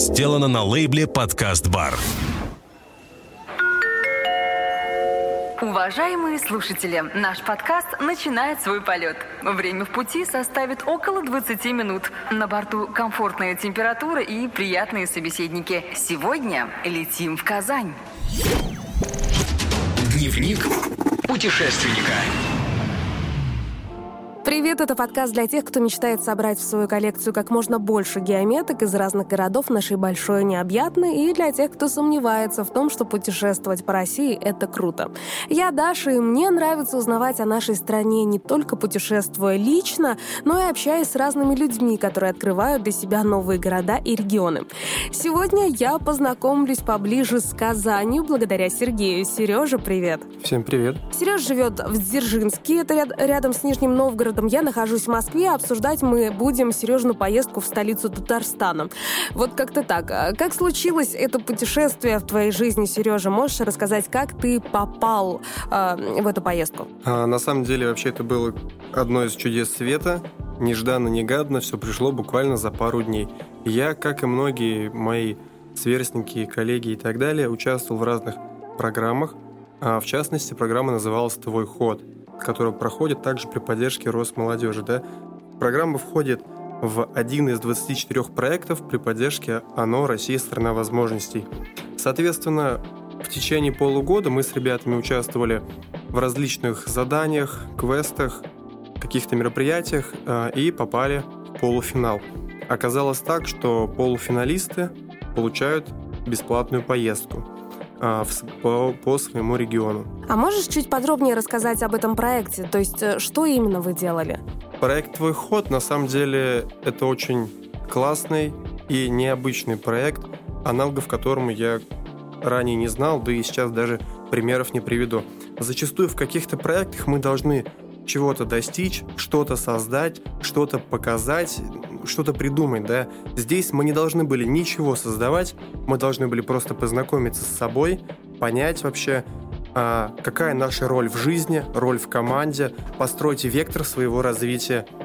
сделано на лейбле «Подкаст Бар». Уважаемые слушатели, наш подкаст начинает свой полет. Время в пути составит около 20 минут. На борту комфортная температура и приятные собеседники. Сегодня летим в Казань. Дневник путешественника. Привет, это подкаст для тех, кто мечтает собрать в свою коллекцию как можно больше геометок из разных городов нашей большой необъятной, и для тех, кто сомневается в том, что путешествовать по России — это круто. Я Даша, и мне нравится узнавать о нашей стране не только путешествуя лично, но и общаясь с разными людьми, которые открывают для себя новые города и регионы. Сегодня я познакомлюсь поближе с Казанью благодаря Сергею. Сережа, привет. Всем привет. Сереж живет в Дзержинске, это рядом с Нижним Новгородом, городом. Я нахожусь в Москве, обсуждать мы будем Сережину поездку в столицу Татарстана. Вот как-то так. А как случилось это путешествие в твоей жизни, Сережа? Можешь рассказать, как ты попал э, в эту поездку? А, на самом деле, вообще, это было одно из чудес света. Нежданно-негаданно все пришло буквально за пару дней. Я, как и многие мои сверстники, коллеги и так далее, участвовал в разных программах. А в частности, программа называлась «Твой ход» которая проходит также при поддержке Росмолодежи. Да? Программа входит в один из 24 проектов при поддержке ОНО «Россия – страна возможностей». Соответственно, в течение полугода мы с ребятами участвовали в различных заданиях, квестах, каких-то мероприятиях э, и попали в полуфинал. Оказалось так, что полуфиналисты получают бесплатную поездку – а, по, по своему региону. А можешь чуть подробнее рассказать об этом проекте? То есть, э, что именно вы делали? Проект «Твой ход» на самом деле это очень классный и необычный проект, аналогов которому я ранее не знал, да и сейчас даже примеров не приведу. Зачастую в каких-то проектах мы должны чего-то достичь, что-то создать, что-то показать, что-то придумать, да. Здесь мы не должны были ничего создавать, мы должны были просто познакомиться с собой, понять вообще, а, какая наша роль в жизни, роль в команде, построить вектор своего развития –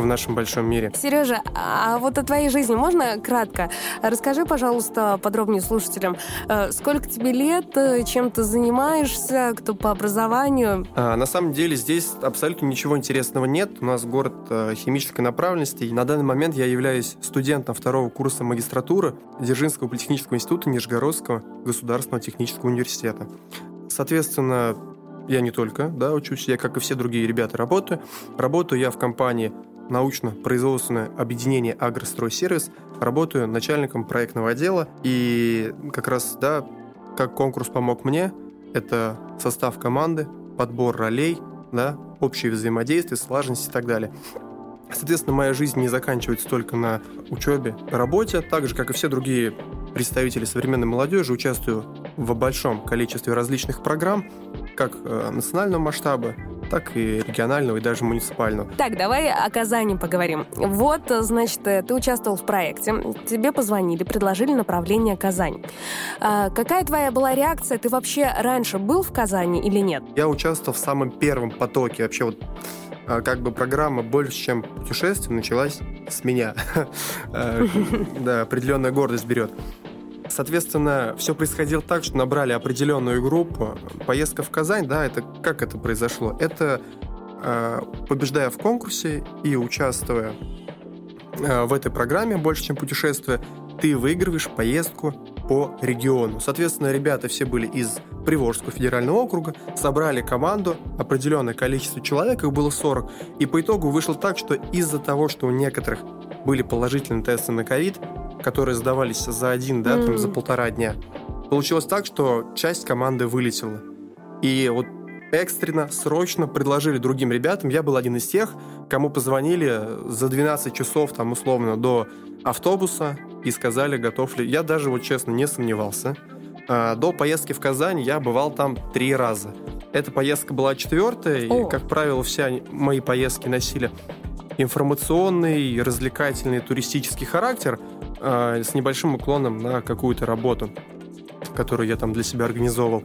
в нашем большом мире. Сережа, а вот о твоей жизни можно кратко? Расскажи, пожалуйста, подробнее слушателям. Э, сколько тебе лет, э, чем ты занимаешься, кто по образованию? А, на самом деле здесь абсолютно ничего интересного нет. У нас город э, химической направленности. И на данный момент я являюсь студентом второго курса магистратуры Дзержинского политехнического института Нижегородского государственного технического университета. Соответственно, я не только да, учусь, я, как и все другие ребята, работаю. Работаю я в компании научно-производственное объединение «Агростройсервис». Работаю начальником проектного отдела. И как раз, да, как конкурс помог мне, это состав команды, подбор ролей, да, общее взаимодействие, слаженность и так далее. Соответственно, моя жизнь не заканчивается только на учебе, работе, так же, как и все другие представители современной молодежи, участвую в большом количестве различных программ, как э, национального масштаба, так и регионального, и даже муниципального. Так, давай о Казани поговорим. Вот, значит, ты участвовал в проекте, тебе позвонили, предложили направление Казань. А какая твоя была реакция? Ты вообще раньше был в Казани или нет? Я участвовал в самом первом потоке. Вообще вот а, как бы программа больше, чем путешествие, началась с меня. Э, да, определенная гордость берет. Соответственно, все происходило так, что набрали определенную группу. Поездка в Казань, да, это как это произошло? Это э, побеждая в конкурсе и участвуя э, в этой программе больше, чем путешествие, ты выигрываешь поездку по региону. Соответственно, ребята все были из Приволжского федерального округа, собрали команду, определенное количество человек, их было 40, и по итогу вышло так, что из-за того, что у некоторых были положительные тесты на ковид, которые сдавались за один, да, mm. там, за полтора дня, получилось так, что часть команды вылетела. И вот экстренно, срочно предложили другим ребятам. Я был один из тех, кому позвонили за 12 часов, там, условно, до автобуса и сказали, готов ли. Я даже, вот честно, не сомневался. А, до поездки в Казань я бывал там три раза. Эта поездка была четвертая, О. и, как правило, все мои поездки носили информационный, развлекательный, туристический характер – с небольшим уклоном на какую-то работу, которую я там для себя организовывал.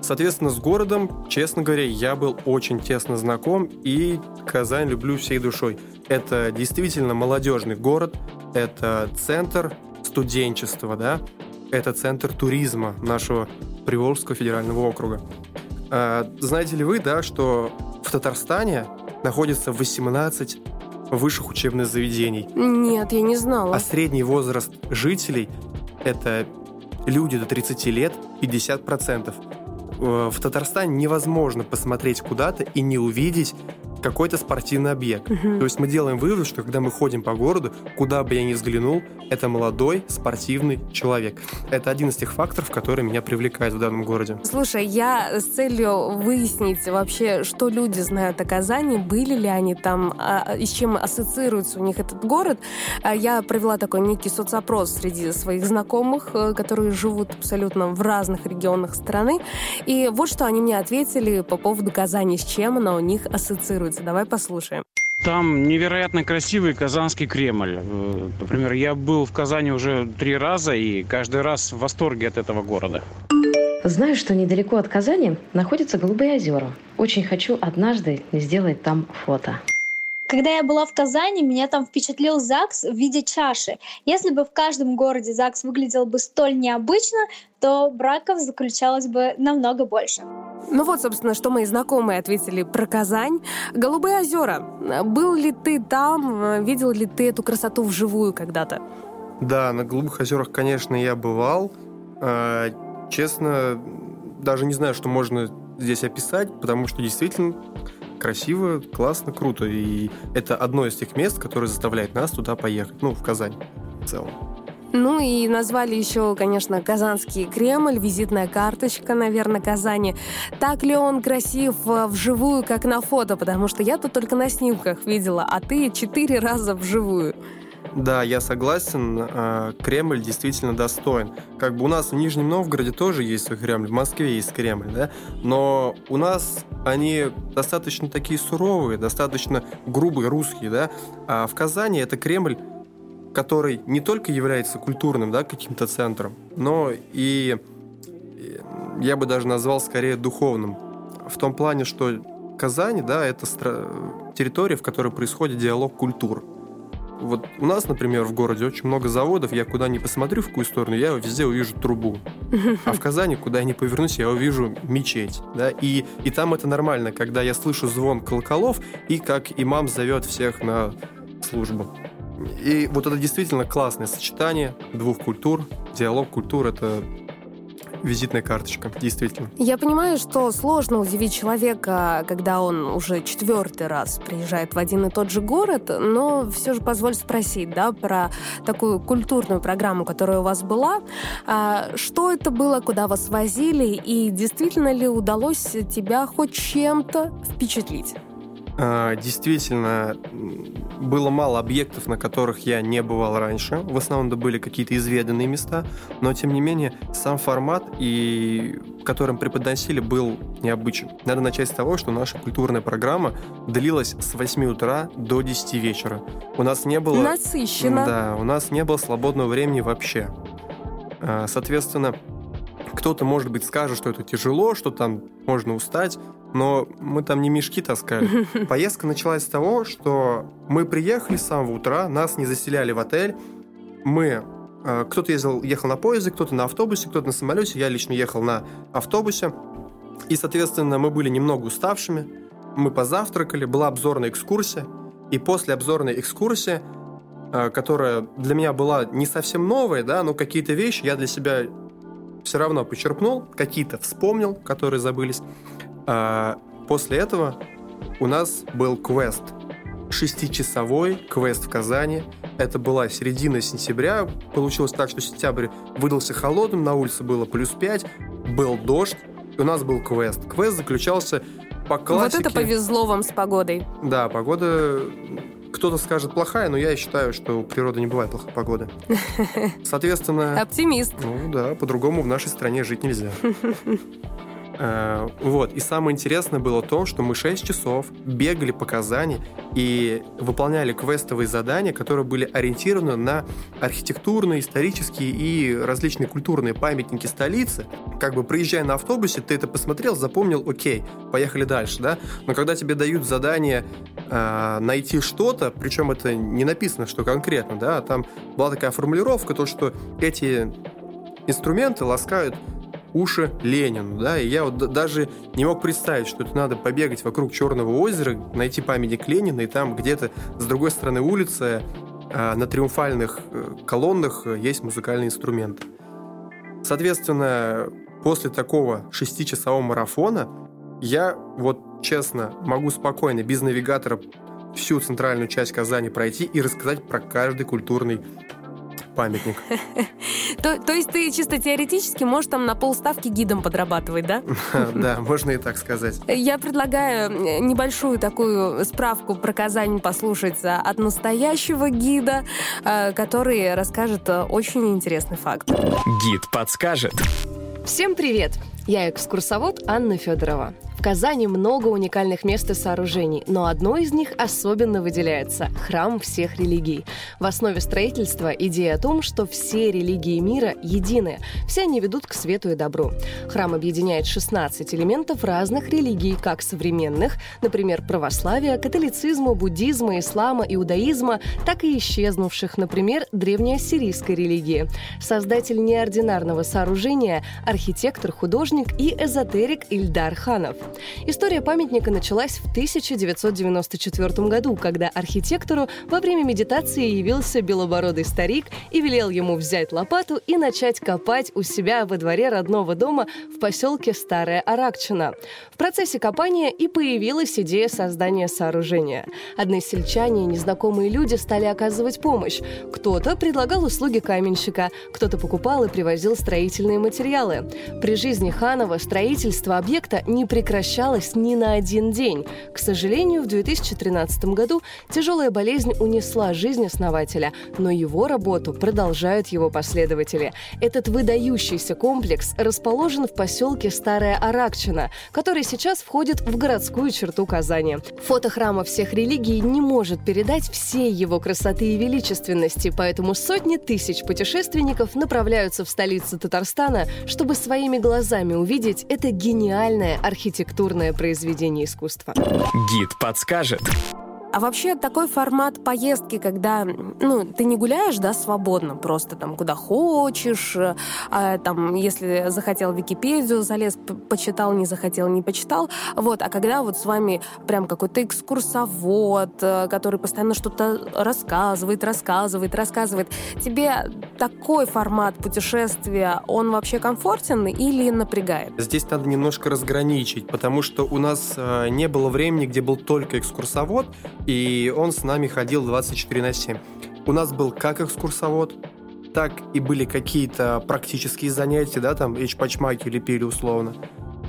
Соответственно, с городом, честно говоря, я был очень тесно знаком, и Казань люблю всей душой. Это действительно молодежный город, это центр студенчество, да, это центр туризма нашего Приволжского федерального округа. А, знаете ли вы, да, что в Татарстане находится 18 высших учебных заведений? Нет, я не знала. А средний возраст жителей – это люди до 30 лет 50%. Э, в Татарстане невозможно посмотреть куда-то и не увидеть какой-то спортивный объект. Мгм. То есть мы делаем вывод, что когда мы ходим по городу, куда бы я ни взглянул, это молодой спортивный человек. Это один из тех факторов, которые меня привлекают в данном городе. Слушай, я с целью выяснить вообще, что люди знают о Казани, были ли они там, а, и с чем ассоциируется у них этот город, а, я провела такой некий соцопрос среди своих знакомых, э, которые живут абсолютно в разных регионах страны. И вот что они мне ответили по поводу Казани, с чем она у них ассоциируется. Давай послушаем. Там невероятно красивый Казанский Кремль. Э, Например, я был в Казани уже три раза и каждый раз в восторге от этого города. Знаю, что недалеко от Казани находятся Голубые озера. Очень хочу однажды сделать там фото. Когда я была в Казани, меня там впечатлил ЗАГС в виде чаши. Если бы в каждом городе ЗАГС выглядел бы столь необычно, то браков заключалось бы намного больше. Ну вот, собственно, что мои знакомые ответили про Казань. Голубые озера. Был ли ты там? Видел ли ты эту красоту вживую когда-то? Да, на Голубых озерах, конечно, я бывал. А, Честно, даже не знаю, что можно здесь описать, потому что действительно красиво, классно, круто. И это одно из тех мест, которое заставляет нас туда поехать. Ну, в Казань в целом. Ну и назвали еще, конечно, Казанский Кремль, визитная карточка, наверное, Казани. Так ли он красив э, вживую, как на фото? Потому что я тут только на снимках видела, а ты четыре раза вживую. Да, я согласен, а, Кремль действительно достоин. Как бы у нас в Нижнем Новгороде тоже есть свой Кремль, в Москве есть Кремль, да, но у нас они достаточно такие суровые, достаточно грубые, русские, да, а в Казани это Кремль, который не только является культурным, да, каким-то центром, но и, я бы даже назвал скорее духовным. В том плане, что Казань, да, это территория, в которой происходит диалог культур. Вот у нас, например, в городе очень много заводов, я куда ни посмотрю, в какую сторону, я везде увижу трубу. А в Казани, куда я ни повернусь, я увижу мечеть. Да? И, и там это нормально, когда я слышу звон колоколов и как имам зовет всех на службу. И вот это действительно классное сочетание двух культур. Диалог культур — это визитная карточка, действительно. Я понимаю, что сложно удивить человека, когда он уже четвертый раз приезжает в один и тот же город, но все же позволь спросить, да, про такую культурную программу, которая у вас была. А, Что это было, куда вас возили, и действительно ли удалось тебя хоть чем-то впечатлить? А, Действительно, было мало объектов, на которых я не бывал раньше. В основном это были какие-то изведанные места, но тем не менее сам формат, и которым преподносили, был необычен. Надо начать с того, что наша культурная программа длилась с 8 утра до 10 вечера. У нас не было... Насыщенно. Да, у нас не было свободного времени вообще. А, Соответственно, кто-то, может быть, скажет, что это тяжело, что там можно устать, но мы там не мешки таскали. Поездка началась с того, что мы приехали с самого утра, нас не заселяли в отель. Мы... э, Кто-то ездил, ехал на поезде, кто-то на автобусе, кто-то на самолете. Я лично ехал на автобусе. И, соответственно, мы были немного уставшими. Мы позавтракали, была обзорная экскурсия. И после обзорной экскурсии, э, которая для меня была не совсем новая, да, но какие-то вещи я для себя все равно почерпнул, какие-то вспомнил, которые забылись. А, После этого у нас был квест. Шестичасовой квест в Казани. Это была середина сентября. Получилось так, что сентябрь выдался холодным, на улице было плюс 5, был дождь, и у нас был квест. Квест заключался по классике... Вот это повезло вам с погодой. Да, погода... Кто-то скажет плохая, но я считаю, что у природы не бывает плохой погоды. Соответственно... Оптимист. Ну да, по-другому в нашей стране жить нельзя. Э, вот. И самое интересное было то, что мы 6 часов бегали по Казани и выполняли квестовые задания, которые были ориентированы на архитектурные, исторические и различные культурные памятники столицы. Как бы проезжая на автобусе, ты это посмотрел, запомнил, окей, поехали дальше, да? Но когда тебе дают задание э, найти что-то, причем это не написано, что конкретно, да, а там была такая формулировка, то, что эти инструменты ласкают уши Ленину, да, и я вот даже не мог представить, что это надо побегать вокруг Черного озера, найти памятник Ленина, и там где-то с другой стороны улицы а, на триумфальных э, колоннах есть музыкальный инструмент. Соответственно, после такого шестичасового марафона я вот честно могу спокойно, без навигатора, всю центральную часть Казани пройти и рассказать про каждый культурный памятник. То, то есть ты чисто теоретически можешь там на полставки гидом подрабатывать, да? Да, можно и так сказать. Я предлагаю небольшую такую справку про Казань послушать от настоящего гида, э, который расскажет э, очень интересный факт. Гид подскажет. Всем привет! Я экскурсовод Анна Федорова. Казани много уникальных мест и сооружений, но одно из них особенно выделяется – храм всех религий. В основе строительства идея о том, что все религии мира едины, все они ведут к свету и добру. Храм объединяет 16 элементов разных религий, как современных, например, православия, католицизма, буддизма, ислама, иудаизма, так и исчезнувших, например, древнеассирийской религии. Создатель неординарного сооружения – архитектор, художник и эзотерик Ильдар Ханов. История памятника началась в 1994 году, когда архитектору во время медитации явился белобородый старик и велел ему взять лопату и начать копать у себя во дворе родного дома в поселке Старая Аракчина. В процессе копания и появилась идея создания сооружения. Односельчане и незнакомые люди стали оказывать помощь. Кто-то предлагал услуги каменщика, кто-то покупал и привозил строительные материалы. При жизни Ханова строительство объекта не прекращалось прекращалась ни на один день. К сожалению, в 2013 году тяжелая болезнь унесла жизнь основателя, но его работу продолжают его последователи. Этот выдающийся комплекс расположен в поселке Старая Аракчина, который сейчас входит в городскую черту Казани. Фото храма всех религий не может передать всей его красоты и величественности, поэтому сотни тысяч путешественников направляются в столицу Татарстана, чтобы своими глазами увидеть это гениальное архитектурное архитектурное произведение искусства. Гид подскажет. А вообще такой формат поездки, когда ну, ты не гуляешь, да, свободно, просто там куда хочешь, а, там, если захотел Википедию, залез, почитал, не захотел, не почитал, вот, а когда вот с вами прям какой-то экскурсовод, э, который постоянно что-то рассказывает, рассказывает, рассказывает, тебе такой формат путешествия, он вообще комфортен или напрягает? Здесь надо немножко разграничить, потому что у нас э, не было времени, где был только экскурсовод, и он с нами ходил 24 на 7. У нас был как экскурсовод, так и были какие-то практические занятия, да, там эчпачмаки лепили условно,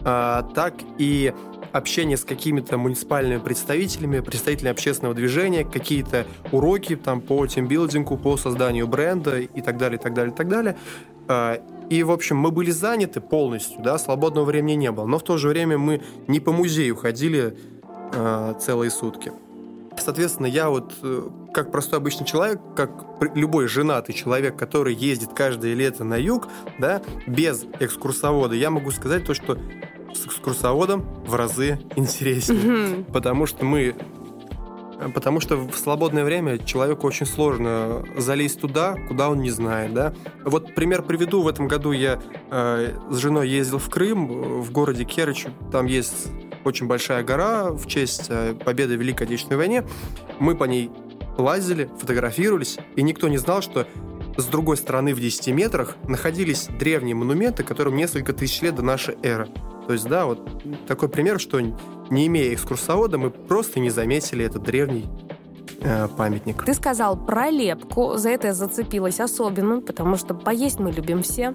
а, так и общение с какими-то муниципальными представителями, представителями общественного движения, какие-то уроки там по тимбилдингу, по созданию бренда и так далее, и так далее, и так далее. А, и, в общем, мы были заняты полностью, да, свободного времени не было. Но в то же время мы не по музею ходили э, целые сутки. Соответственно, я вот э, как простой обычный человек, как любой женатый человек, который ездит каждое лето на юг, да, без экскурсовода, я могу сказать то, что с экскурсоводом в разы интереснее. Потому что мы Потому что в свободное время человеку очень сложно залезть туда, куда он не знает, да. Вот пример приведу. В этом году я э, с женой ездил в Крым, в городе Керчь. Там есть очень большая гора в честь э, победы в Великой Отечественной войне. Мы по ней лазили, фотографировались, и никто не знал, что с другой стороны в 10 метрах находились древние монументы, которым несколько тысяч лет до нашей эры. То есть, да, вот такой пример, что не имея экскурсовода, мы просто не заметили этот древний э, памятник. Ты сказал про лепку. За это я зацепилась особенно, потому что поесть мы любим все.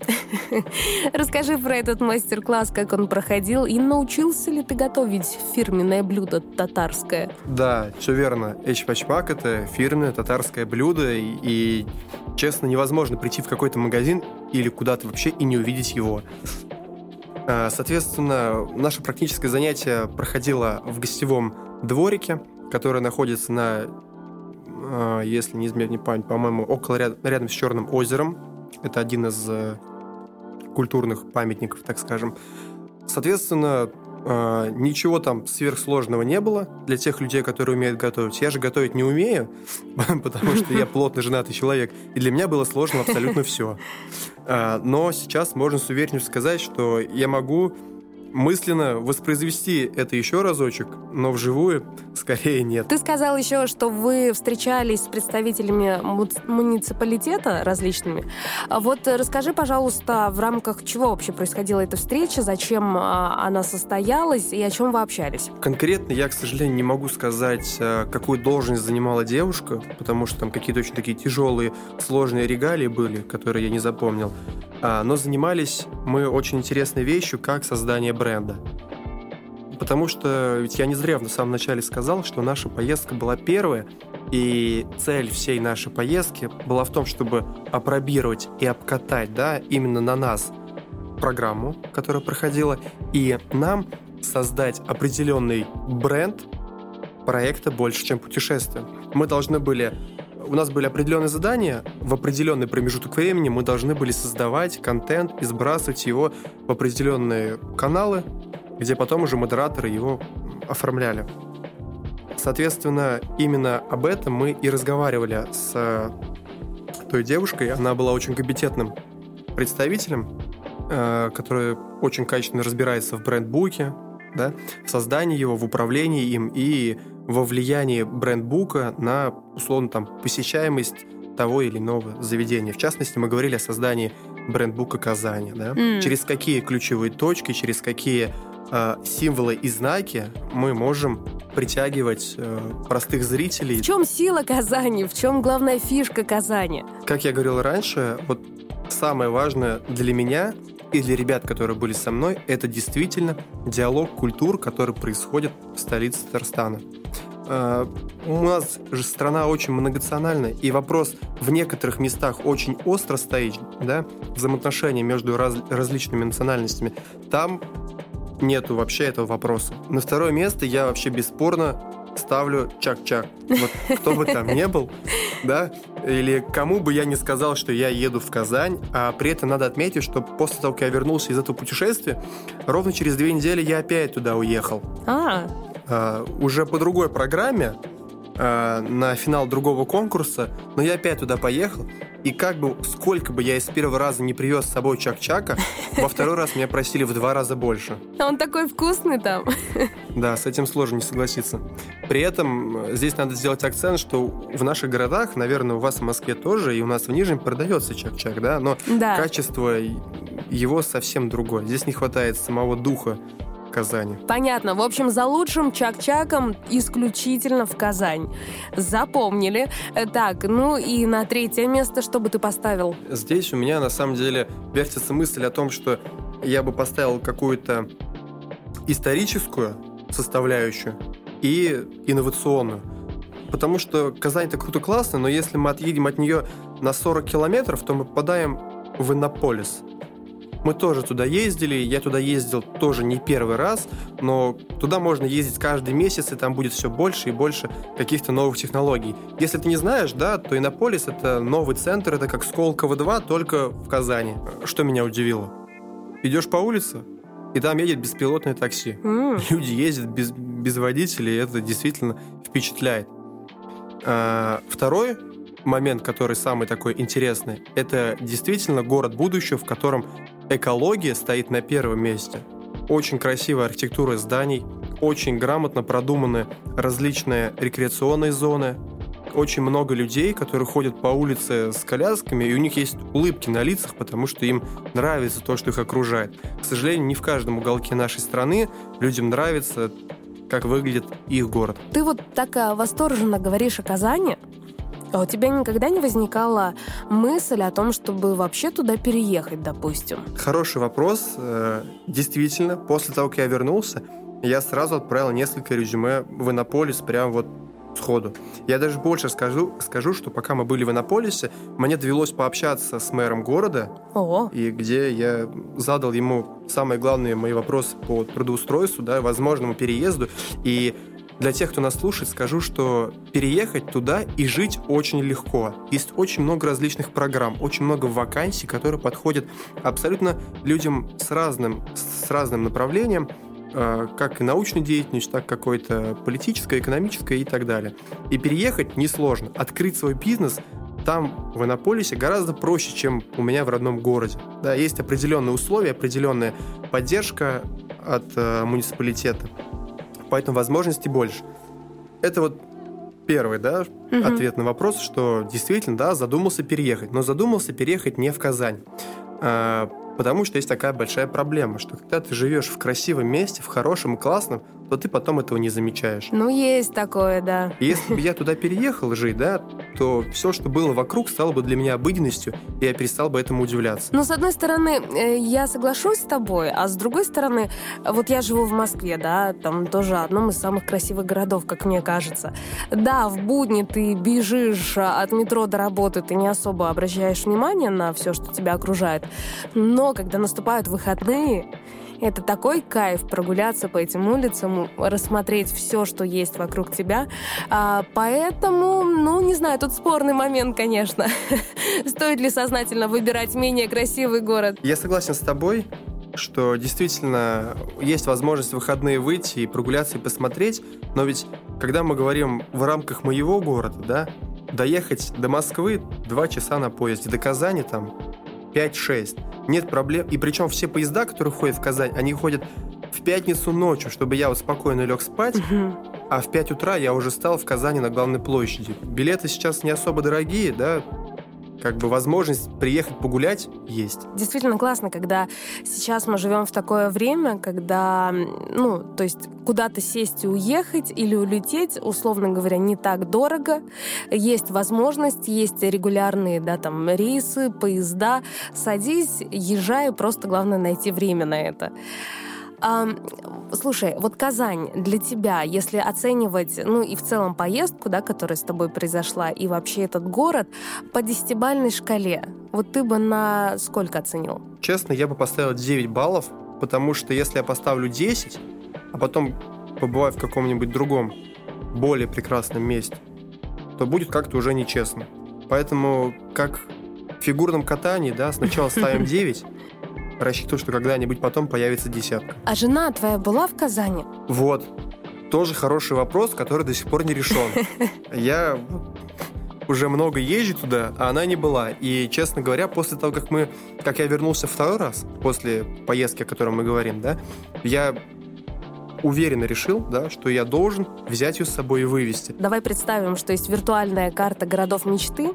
Расскажи про этот мастер-класс, как он проходил, и научился ли ты готовить фирменное блюдо татарское? Да, все верно. Эчпачпак — это фирменное татарское блюдо, и, и, честно, невозможно прийти в какой-то магазин или куда-то вообще и не увидеть его. А, соответственно, наше практическое занятие проходило в гостевом дворике, который находится на, если не изменять не память, по-моему, около рядом с Черным озером. Это один из э, культурных памятников, так скажем. Соответственно, а, ничего там сверхсложного не было для тех людей, которые умеют готовить. Я же готовить не умею, потому что я плотно женатый человек, и для меня было сложно абсолютно все. А, но сейчас можно с уверенностью сказать, что я могу мысленно воспроизвести это еще разочек, но вживую скорее нет. Ты сказал еще, что вы встречались с представителями муниципалитета различными. Вот расскажи, пожалуйста, в рамках чего вообще происходила эта встреча, зачем а, она состоялась и о чем вы общались? Конкретно я, к сожалению, не могу сказать, а, какую должность занимала девушка, потому что там какие-то очень такие тяжелые, сложные регалии были, которые я не запомнил. А, но занимались мы очень интересной вещью, как создание бренда. Потому что ведь я не зря в самом начале сказал, что наша поездка была первая, и цель всей нашей поездки была в том, чтобы опробировать и обкатать да, именно на нас программу, которая проходила, и нам создать определенный бренд проекта «Больше, чем путешествие». Мы должны были у нас были определенные задания, в определенный промежуток времени мы должны были создавать контент и сбрасывать его в определенные каналы, где потом уже модераторы его оформляли. Соответственно, именно об этом мы и разговаривали с той девушкой. Она была очень компетентным представителем, э, который очень качественно разбирается в брендбуке, да, в создании его, в управлении им и во влиянии брендбука на, условно, там, посещаемость того или иного заведения. В частности, мы говорили о создании брендбука Казани. Да? Mm. Через какие ключевые точки, через какие э, символы и знаки мы можем притягивать э, простых зрителей. В чем сила Казани? В чем главная фишка Казани? Как я говорил раньше, вот самое важное для меня и для ребят, которые были со мной, это действительно диалог культур, который происходит в столице Татарстана. Э, у нас же страна очень многонациональная, и вопрос в некоторых местах очень остро стоит, да, взаимоотношения между раз, различными национальностями. Там нету вообще этого вопроса. На второе место я вообще бесспорно ставлю чак-чак. Вот кто бы там не был, да, или кому бы я не сказал, что я еду в Казань, а при этом надо отметить, что после того, как я вернулся из этого путешествия, ровно через две недели я опять туда уехал. А, а уже по другой программе, а, на финал другого конкурса, но я опять туда поехал, и как бы, сколько бы я из первого раза не привез с собой чак-чака, во второй раз меня просили в два раза больше. А он такой вкусный там. Да, с этим сложно не согласиться. При этом э, здесь надо сделать акцент, что в наших городах, наверное, у вас в Москве тоже, и у нас в Нижнем продается чак-чак, да, но да. качество его совсем другое. Здесь не хватает самого духа Казани. Понятно. В общем, за лучшим чак-чаком исключительно в Казань. Запомнили. Э, так, ну и на третье место что бы ты поставил? Здесь у меня на самом деле вертится мысль о том, что я бы поставил какую-то историческую составляющую и инновационную. Потому что Казань это круто классно, но если мы отъедем от нее на 40 километров, то мы попадаем в Иннополис. Мы тоже туда ездили, я туда ездил тоже не первый раз, но туда можно ездить каждый месяц, и там будет все больше и больше каких-то новых технологий. Если ты не знаешь, да, то Иннополис — это новый центр, это как Сколково-2, только в Казани. Что меня удивило? Идешь по улице, и там едет беспилотное такси. Mm. Люди ездят без, без водителей, и это действительно впечатляет. А, второй момент, который самый такой интересный, это действительно город будущего, в котором Экология стоит на первом месте. Очень красивая архитектура зданий, очень грамотно продуманы различные рекреационные зоны, очень много людей, которые ходят по улице с колясками, и у них есть улыбки на лицах, потому что им нравится то, что их окружает. К сожалению, не в каждом уголке нашей страны людям нравится, как выглядит их город. Ты вот так восторженно говоришь о Казани, а у тебя никогда не возникала мысль о том, чтобы вообще туда переехать, допустим? Хороший вопрос. Э, действительно, после того, как я вернулся, я сразу отправил несколько резюме в Иннополис прямо вот сходу. Я даже больше скажу, скажу, что пока мы были в Иннополисе, мне довелось пообщаться с мэром города, О, и где я задал ему самые главные мои вопросы по трудоустройству, да, возможному переезду. И для тех, кто нас слушает, скажу, что переехать туда и жить очень легко. Есть очень много различных программ, очень много вакансий, которые подходят абсолютно людям с разным, с разным направлением, э, как и научной деятельность, так и какой-то политической, экономической и так далее. И переехать несложно. Открыть свой бизнес там, в Иннополисе, гораздо проще, чем у меня в родном городе. Да, есть определенные условия, определенная поддержка от э, муниципалитета поэтому возможностей больше. Это вот первый, да, Мгм. ответ на вопрос, что действительно, да, задумался переехать, но задумался переехать не в Казань. А, потому что есть такая большая проблема, что когда ты живешь в красивом месте, в хорошем классном, то ты потом этого не замечаешь. ну есть такое, да. И если бы я туда переехал жить, да, то все, что было вокруг, стало бы для меня обыденностью, и я перестал бы этому удивляться. Ну, с одной стороны, э, я соглашусь с тобой, а с другой стороны, вот я живу в Москве, да, там тоже одном из самых красивых городов, как мне кажется. Да, в будни ты бежишь от метро до работы, ты не особо обращаешь внимание на все, что тебя окружает. Но когда наступают выходные, это такой кайф прогуляться по этим улицам, рассмотреть все, что есть вокруг тебя. А, поэтому, ну, не знаю, тут спорный момент, конечно. Стоит ли сознательно выбирать менее красивый город? Я согласен с тобой, что действительно есть возможность в выходные выйти и прогуляться и посмотреть, но ведь когда мы говорим в рамках моего города, да, доехать до Москвы 2 часа на поезде, до Казани там 5-6. Нет проблем. И причем все поезда, которые ходят в Казань, они ходят в пятницу ночью, чтобы я вот спокойно лег спать, а в 5 утра я уже стал в Казани на главной площади. Билеты сейчас не особо дорогие, да, как бы возможность приехать погулять есть. Действительно классно, когда сейчас мы живем в такое время, когда, ну, то есть куда-то сесть и уехать или улететь, условно говоря, не так дорого. Есть возможность, есть регулярные, да, там, рейсы, поезда. Садись, езжай, просто главное найти время на это. А, слушай, вот Казань для тебя, если оценивать, ну и в целом поездку, да, которая с тобой произошла, и вообще этот город, по десятибальной шкале, вот ты бы на сколько оценил? Честно, я бы поставил 9 баллов, потому что если я поставлю 10, а потом побываю в каком-нибудь другом, более прекрасном месте, то будет как-то уже нечестно. Поэтому, как в фигурном катании, да, сначала ставим 9, рассчитываю, что когда-нибудь потом появится десятка. А жена твоя была в Казани? Вот. Тоже хороший вопрос, который до сих пор не решен. Я уже много езжу туда, а она не была. И, честно говоря, после того, как мы, как я вернулся второй раз, после поездки, о которой мы говорим, да, я уверенно решил, да, что я должен взять ее с собой и вывести. Давай представим, что есть виртуальная карта городов мечты.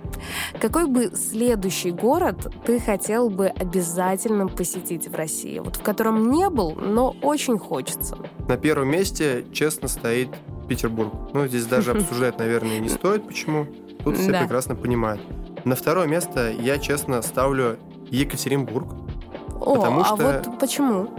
Какой бы следующий город ты хотел бы обязательно посетить в России? Вот в котором не был, но очень хочется. На первом месте, честно, стоит Петербург. Ну, здесь даже обсуждать, наверное, не стоит, почему. Тут все Да. прекрасно понимают. На второе место я, честно, ставлю Екатеринбург. О, Потому а что- вот почему?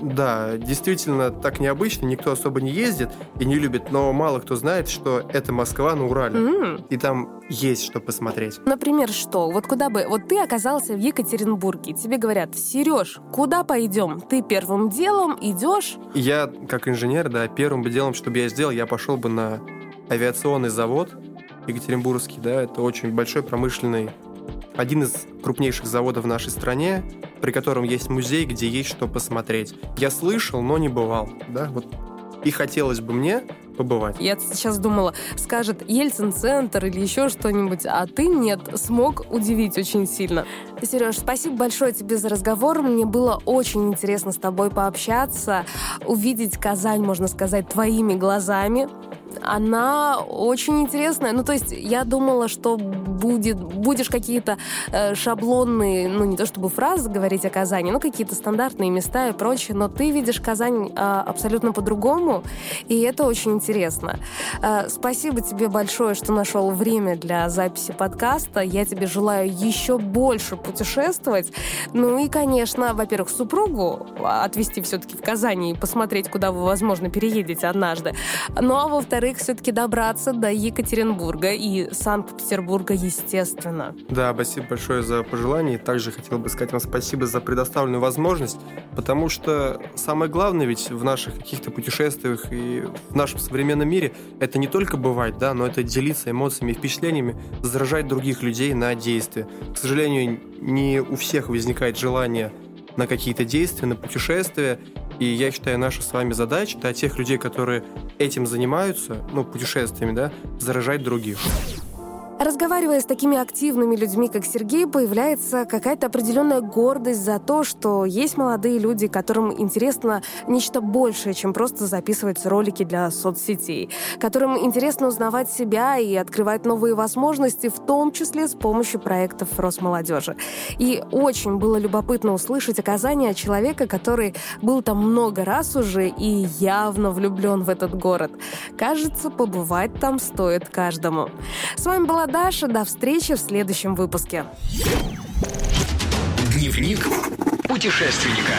Да, действительно так необычно, никто особо не ездит и не любит, но мало кто знает, что это Москва на Урале. М, И там есть что посмотреть. Например, что? Вот куда бы... Вот ты оказался в Екатеринбурге, тебе говорят, Сереж, куда пойдем? Ты первым делом идешь... Я, как инженер, да, первым бы делом, что бы я сделал, я пошел бы на авиационный завод Екатеринбургский, да, это очень большой промышленный, один из крупнейших заводов в нашей стране, при котором есть музей, где есть что посмотреть. Я слышал, но не бывал, да, вот. И хотелось бы мне побывать. Я сейчас думала, скажет Ельцин-центр или еще что-нибудь, а ты нет, смог удивить очень сильно. Сереж, спасибо большое тебе за разговор. Мне было очень интересно с тобой пообщаться, увидеть Казань, можно сказать, твоими глазами. Она очень интересная. Ну, то есть я думала, что будет, будешь какие-то э, шаблонные, ну, не то чтобы фразы говорить о Казани, но какие-то стандартные места и прочее, но ты видишь Казань э, абсолютно по-другому, и это очень интересно. Э, спасибо тебе большое, что нашел время для записи подкаста. Я тебе желаю еще больше путешествовать. Ну и, конечно, во-первых, супругу отвезти все-таки в Казани и посмотреть, куда вы, возможно, переедете однажды. Ну а во-вторых, во-вторых, все-таки добраться до Екатеринбурга и Санкт-Петербурга, естественно. Да, спасибо большое за пожелание. Также хотел бы сказать вам спасибо за предоставленную возможность, потому что самое главное ведь в наших каких-то путешествиях и в нашем современном мире это не только бывать, да, но это делиться эмоциями и впечатлениями, заражать других людей на действия. К сожалению, не у всех возникает желание на какие-то действия, на путешествия. И я считаю, наша с вами задача, да, тех людей, которые этим занимаются, ну, путешествиями, да, заражать других. Разговаривая с такими активными людьми, как Сергей, появляется какая-то определенная гордость за то, что есть молодые люди, которым интересно нечто большее, чем просто записывать ролики для соцсетей, которым интересно узнавать себя и открывать новые возможности, в том числе с помощью проектов Росмолодежи. И очень было любопытно услышать оказание человека, который был там много раз уже и явно влюблен в этот город. Кажется, побывать там стоит каждому. С вами была Даша. До встречи в следующем выпуске. Дневник путешественника.